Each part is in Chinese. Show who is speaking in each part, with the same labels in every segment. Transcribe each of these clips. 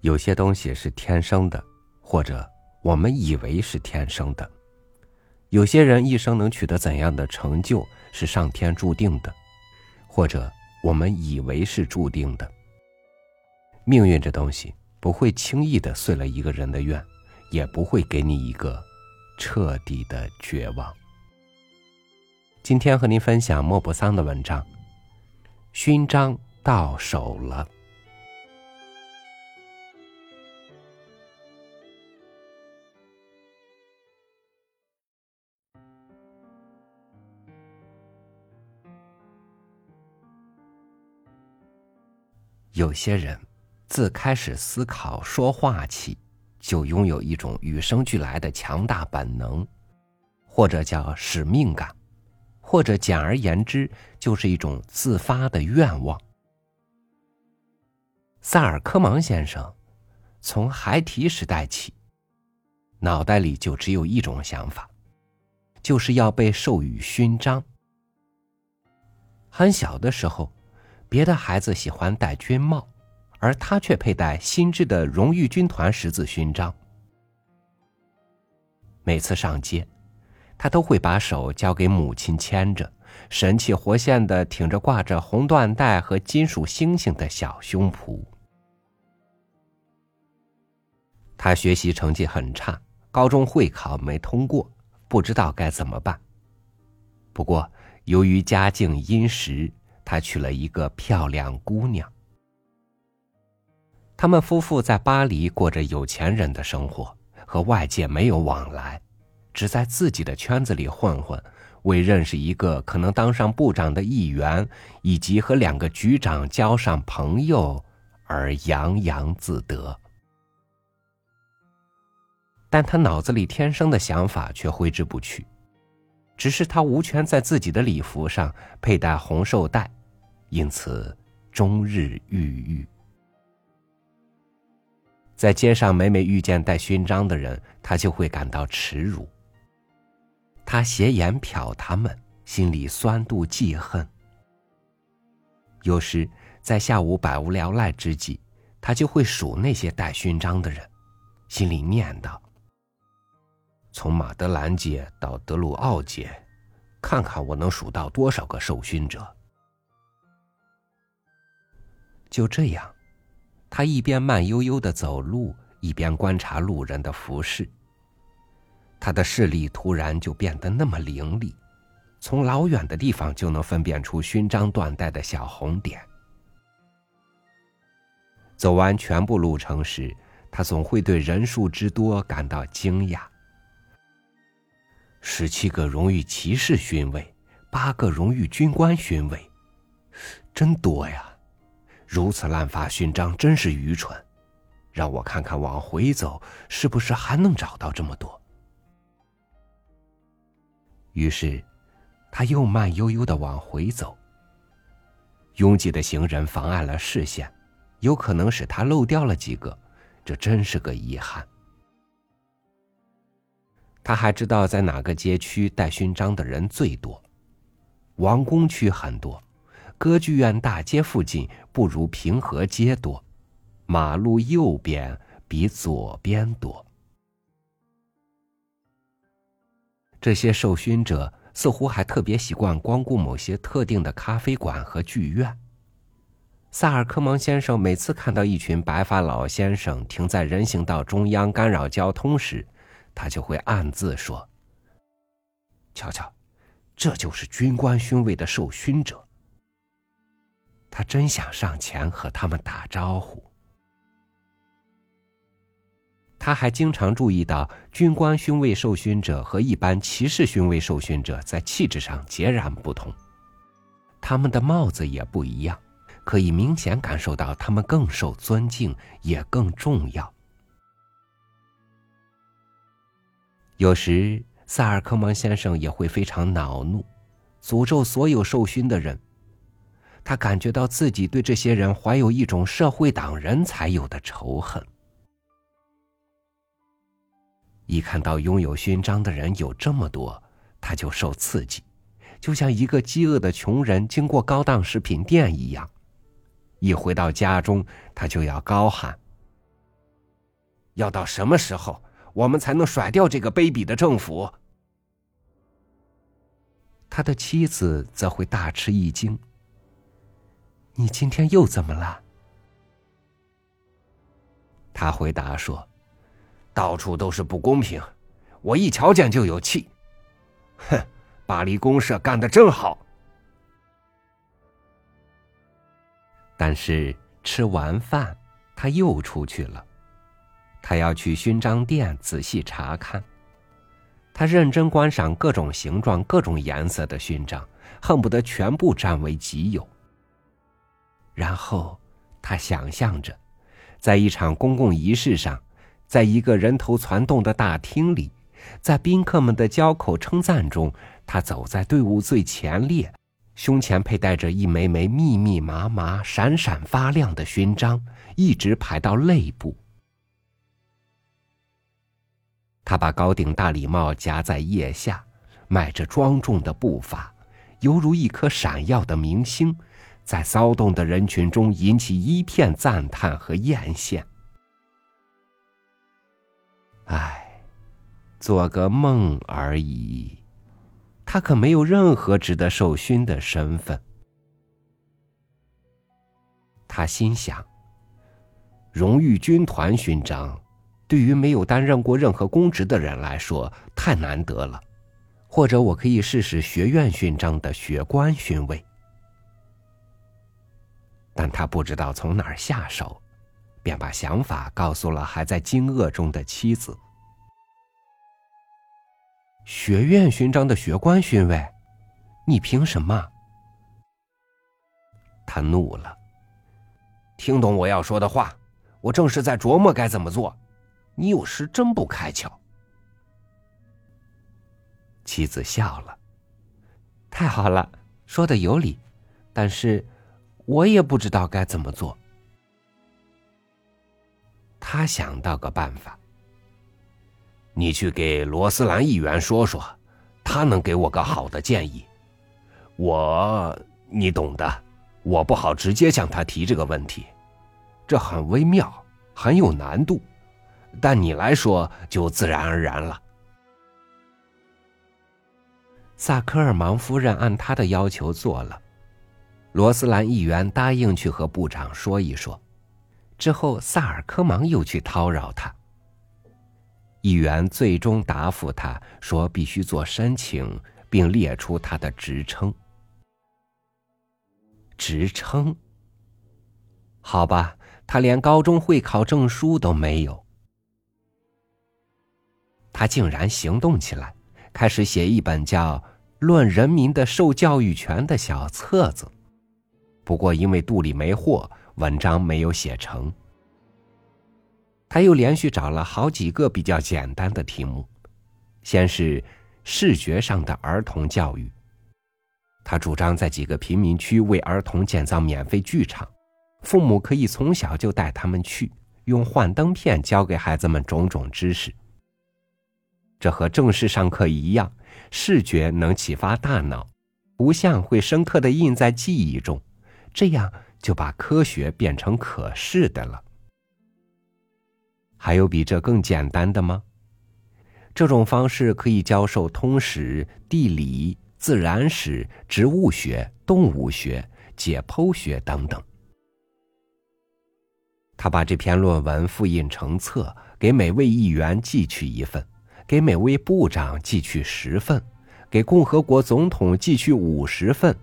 Speaker 1: 有些东西是天生的，或者我们以为是天生的；有些人一生能取得怎样的成就，是上天注定的，或者我们以为是注定的。命运这东西不会轻易的遂了一个人的愿，也不会给你一个彻底的绝望。今天和您分享莫泊桑的文章，《勋章到手了》。有些人自开始思考、说话起，就拥有一种与生俱来的强大本能，或者叫使命感，或者简而言之，就是一种自发的愿望。萨尔科芒先生从孩提时代起，脑袋里就只有一种想法，就是要被授予勋章。很小的时候。别的孩子喜欢戴军帽，而他却佩戴新制的荣誉军团十字勋章。每次上街，他都会把手交给母亲牵着，神气活现的挺着挂着红缎带和金属星星的小胸脯。他学习成绩很差，高中会考没通过，不知道该怎么办。不过由于家境殷实。他娶了一个漂亮姑娘。他们夫妇在巴黎过着有钱人的生活，和外界没有往来，只在自己的圈子里混混，为认识一个可能当上部长的议员，以及和两个局长交上朋友而洋洋自得。但他脑子里天生的想法却挥之不去，只是他无权在自己的礼服上佩戴红绶带。因此，终日郁郁。在街上每每遇见带勋章的人，他就会感到耻辱。他斜眼瞟他们，心里酸妒记恨。有时在下午百无聊赖之际，他就会数那些带勋章的人，心里念叨：从马德兰街到德鲁奥街，看看我能数到多少个受勋者。就这样，他一边慢悠悠的走路，一边观察路人的服饰。他的视力突然就变得那么凌厉，从老远的地方就能分辨出勋章缎带的小红点。走完全部路程时，他总会对人数之多感到惊讶：十七个荣誉骑士勋位，八个荣誉军官勋位，真多呀！如此滥发勋章真是愚蠢，让我看看往回走是不是还能找到这么多。于是，他又慢悠悠的往回走。拥挤的行人妨碍了视线，有可能使他漏掉了几个，这真是个遗憾。他还知道在哪个街区带勋章的人最多，王宫区很多。歌剧院大街附近不如平和街多，马路右边比左边多。这些受勋者似乎还特别习惯光顾某些特定的咖啡馆和剧院。萨尔科芒先生每次看到一群白发老先生停在人行道中央干扰交通时，他就会暗自说：“瞧瞧，这就是军官勋位的受勋者。”他真想上前和他们打招呼。他还经常注意到，军官勋位受勋者和一般骑士勋位受勋者在气质上截然不同，他们的帽子也不一样，可以明显感受到他们更受尊敬，也更重要。有时，萨尔科芒先生也会非常恼怒，诅咒所有受勋的人。他感觉到自己对这些人怀有一种社会党人才有的仇恨。一看到拥有勋章的人有这么多，他就受刺激，就像一个饥饿的穷人经过高档食品店一样。一回到家中，他就要高喊：“要到什么时候，我们才能甩掉这个卑鄙的政府？他的妻子则会大吃一惊：“你今天又怎么了？”他回答说：“到处都是不公平，我一瞧见就有气。哼，巴黎公社干的真好。”但是吃完饭，他又出去了。他要去勋章店仔细查看。他认真观赏各种形状、各种颜色的勋章，恨不得全部占为己有。然后，他想象着，在一场公共仪式上，在一个人头攒动的大厅里，在宾客们的交口称赞中，他走在队伍最前列，胸前佩戴着一枚枚密密麻麻、闪闪发亮的勋章，一直排到肋部。他把高顶大礼帽夹在腋下，迈着庄重的步伐，犹如一颗闪耀的明星，在骚动的人群中引起一片赞叹和艳羡。唉，做个梦而已，他可没有任何值得受勋的身份。他心想：荣誉军团勋章。对于没有担任过任何公职的人来说，太难得了。或者我可以试试学院勋章的学官勋位，但他不知道从哪儿下手，便把想法告诉了还在惊愕中的妻子。学院勋章的学官勋位，你凭什么？他怒了。听懂我要说的话，我正是在琢磨该怎么做。你有时真不开窍。妻子笑了，太好了，说的有理，但是我也不知道该怎么做。他想到个办法，你去给罗斯兰议员说说，他能给我个好的建议。我，你懂的，我不好直接向他提这个问题，这很微妙，很有难度。但你来说就自然而然了。萨科尔芒夫人按他的要求做了，罗斯兰议员答应去和部长说一说，之后萨尔科芒又去叨扰他。议员最终答复他说必须做申请，并列出他的职称。职称？好吧，他连高中会考证书都没有。他竟然行动起来，开始写一本叫《论人民的受教育权》的小册子。不过因为肚里没货，文章没有写成。他又连续找了好几个比较简单的题目，先是视觉上的儿童教育。他主张在几个贫民区为儿童建造免费剧场，父母可以从小就带他们去，用幻灯片教给孩子们种种知识。这和正式上课一样，视觉能启发大脑，图像会深刻的印在记忆中，这样就把科学变成可视的了。还有比这更简单的吗？这种方式可以教授通史、地理、自然史、植物学、动物学、解剖学等等。他把这篇论文复印成册，给每位议员寄去一份。给每位部长寄去十份，给共和国总统寄去五十份，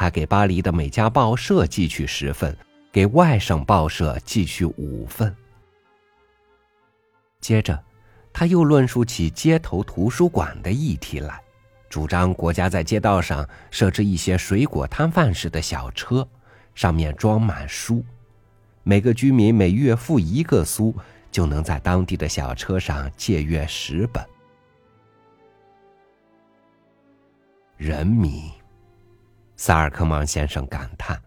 Speaker 1: 还给巴黎的每家报社寄去十份，给外省报社寄去五份。接着，他又论述起街头图书馆的议题来，主张国家在街道上设置一些水果摊贩式的小车，上面装满书，每个居民每月付一个苏。就能在当地的小车上借阅十本。人民，萨尔科芒先生感叹，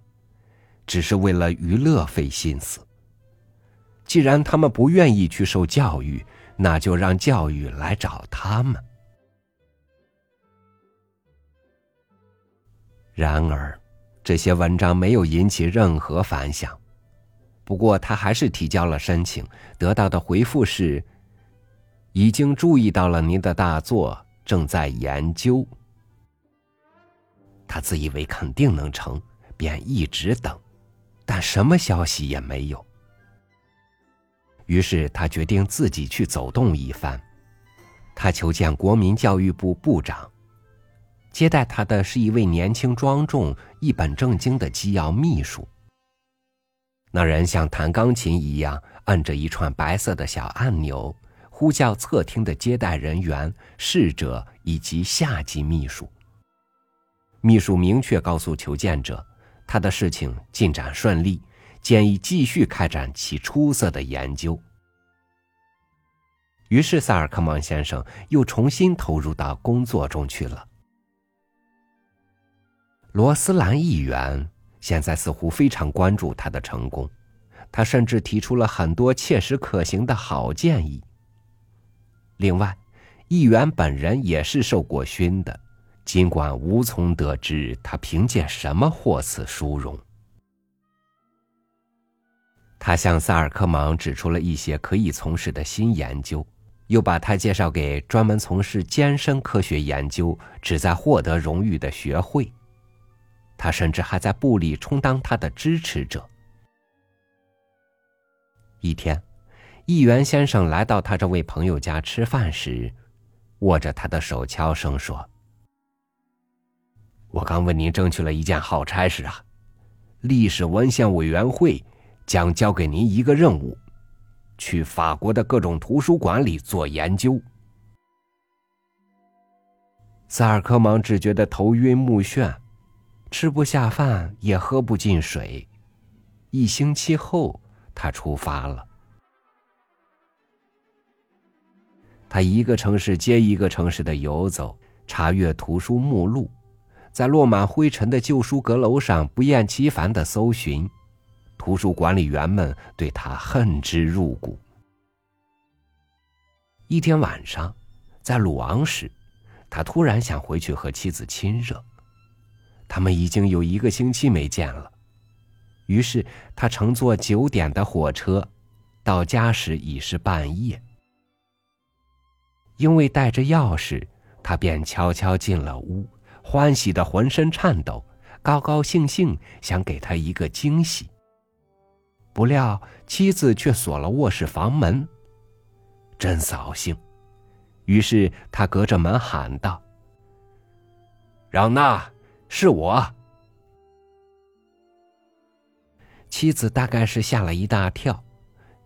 Speaker 1: 只是为了娱乐费心思。既然他们不愿意去受教育，那就让教育来找他们。然而，这些文章没有引起任何反响。不过他还是提交了申请，得到的回复是：已经注意到了您的大作，正在研究。他自以为肯定能成，便一直等，但什么消息也没有。于是他决定自己去走动一番。他求见国民教育部部长，接待他的是一位年轻庄重、一本正经的机要秘书。那人像弹钢琴一样按着一串白色的小按钮，呼叫侧厅的接待人员、侍者以及下级秘书。秘书明确告诉求见者，他的事情进展顺利，建议继续开展其出色的研究。于是，萨尔克芒先生又重新投入到工作中去了。罗斯兰议员现在似乎非常关注他的成功，他甚至提出了很多切实可行的好建议。另外，议员本人也是受过勋的。尽管无从得知他凭借什么获此殊荣，他向萨尔科芒指出了一些可以从事的新研究，又把他介绍给专门从事艰深科学研究、旨在获得荣誉的学会。他甚至还在部里充当他的支持者。一天，议员先生来到他这位朋友家吃饭时，握着他的手，悄声说。我刚为您争取了一件好差事啊！历史文献委员会将交给您一个任务，去法国的各种图书馆里做研究。萨尔科芒只觉得头晕目眩，吃不下饭，也喝不进水。一星期后，他出发了。他一个城市接一个城市的游走，查阅图书目录。在落满灰尘的旧书阁楼上不厌其烦的搜寻，图书管理员们对他恨之入骨。一天晚上，在鲁昂时，他突然想回去和妻子亲热。他们已经有一个星期没见了，于是他乘坐九点的火车，到家时已是半夜。因为带着钥匙，他便悄悄进了屋。欢喜的浑身颤抖，高高兴兴想给他一个惊喜。不料妻子却锁了卧室房门，真扫兴。于是他隔着门喊道：“让娜，是我。”妻子大概是吓了一大跳，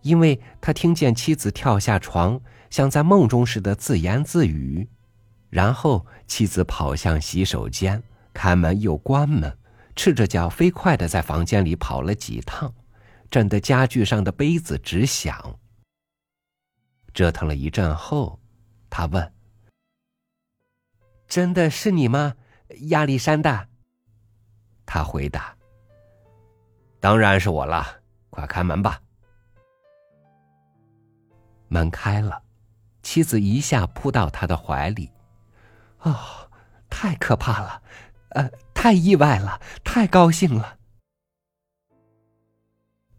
Speaker 1: 因为他听见妻子跳下床，像在梦中似的自言自语。然后妻子跑向洗手间，开门又关门，赤着脚飞快的在房间里跑了几趟，震得家具上的杯子直响。折腾了一阵后，他问：“真的是你吗，亚历山大？”他回答：“当然是我了，快开门吧。”门开了，妻子一下扑到他的怀里。哦，太可怕了，呃，太意外了，太高兴了。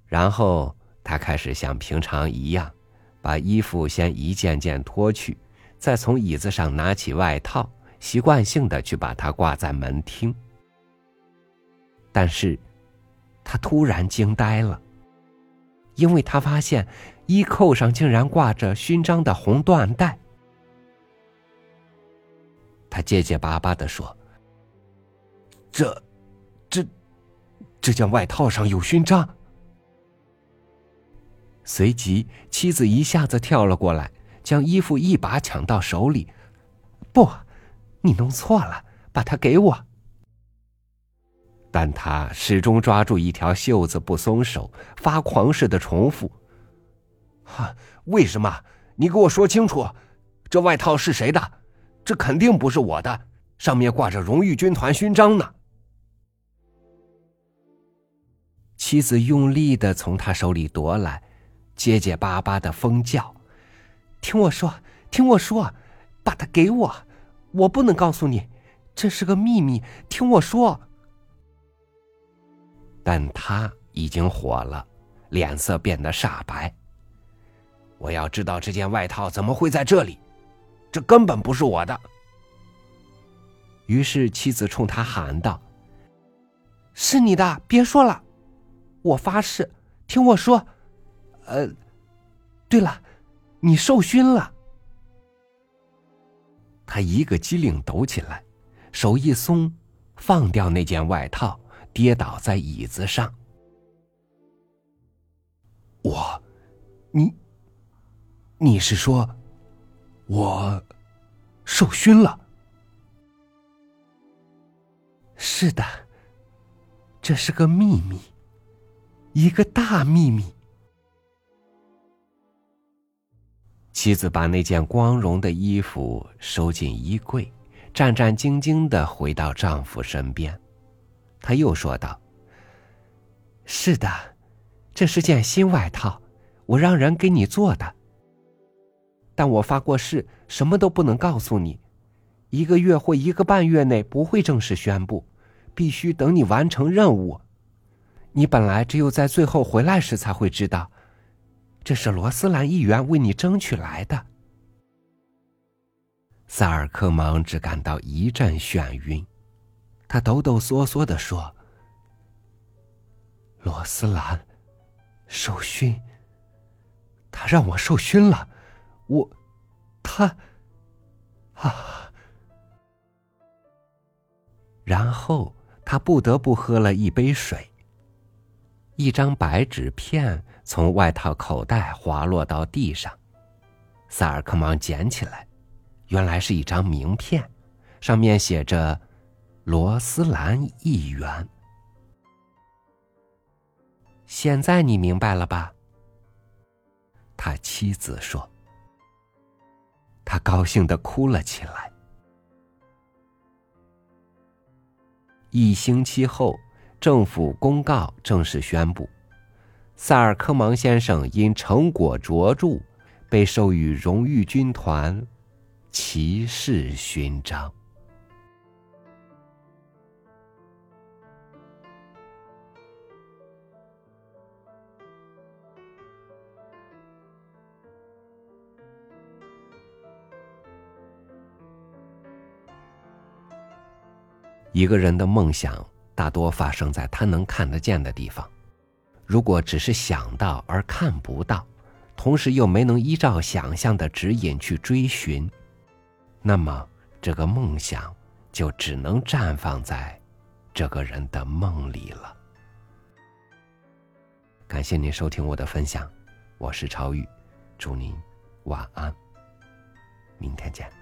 Speaker 1: 然后他开始像平常一样，把衣服先一件件脱去，再从椅子上拿起外套，习惯性的去把它挂在门厅。但是，他突然惊呆了，因为他发现衣扣上竟然挂着勋章的红缎带。他结结巴巴的说：“这，这，这件外套上有勋章。”随即，妻子一下子跳了过来，将衣服一把抢到手里。“不，你弄错了，把它给我。”但他始终抓住一条袖子不松手，发狂似的重复：“哈，为什么？你给我说清楚，这外套是谁的？”这肯定不是我的，上面挂着荣誉军团勋章呢。妻子用力的从他手里夺来，结结巴巴的疯叫：“听我说，听我说，把它给我，我不能告诉你，这是个秘密。听我说。”但他已经火了，脸色变得煞白。我要知道这件外套怎么会在这里，这根本不是我的。于是妻子冲他喊道：“是你的，别说了，我发誓，听我说。呃，对了，你受熏了。”他一个机灵抖起来，手一松，放掉那件外套，跌倒在椅子上。我，你，你是说，我受熏了？是的，这是个秘密，一个大秘密。妻子把那件光荣的衣服收进衣柜，战战兢兢的回到丈夫身边。她又说道：“是的，这是件新外套，我让人给你做的。但我发过誓，什么都不能告诉你，一个月或一个半月内不会正式宣布，必须等你完成任务。你本来只有在最后回来时才会知道。”这是罗斯兰议员为你争取来的。萨尔科芒只感到一阵眩晕，他抖抖嗦嗦的说：“罗斯兰，受勋，他让我受勋了，我，他，啊！”然后他不得不喝了一杯水。一张白纸片从外套口袋滑落到地上，萨尔克芒捡起来，原来是一张名片，上面写着“罗斯兰议员”。现在你明白了吧？他妻子说。他高兴的哭了起来。一星期后。政府公告正式宣布，萨尔科芒先生因成果卓著，被授予荣誉军团骑士勋章。一个人的梦想。大多发生在他能看得见的地方。如果只是想到而看不到，同时又没能依照想象的指引去追寻，那么这个梦想就只能绽放在这个人的梦里了。感谢您收听我的分享，我是超宇，祝您晚安，明天见。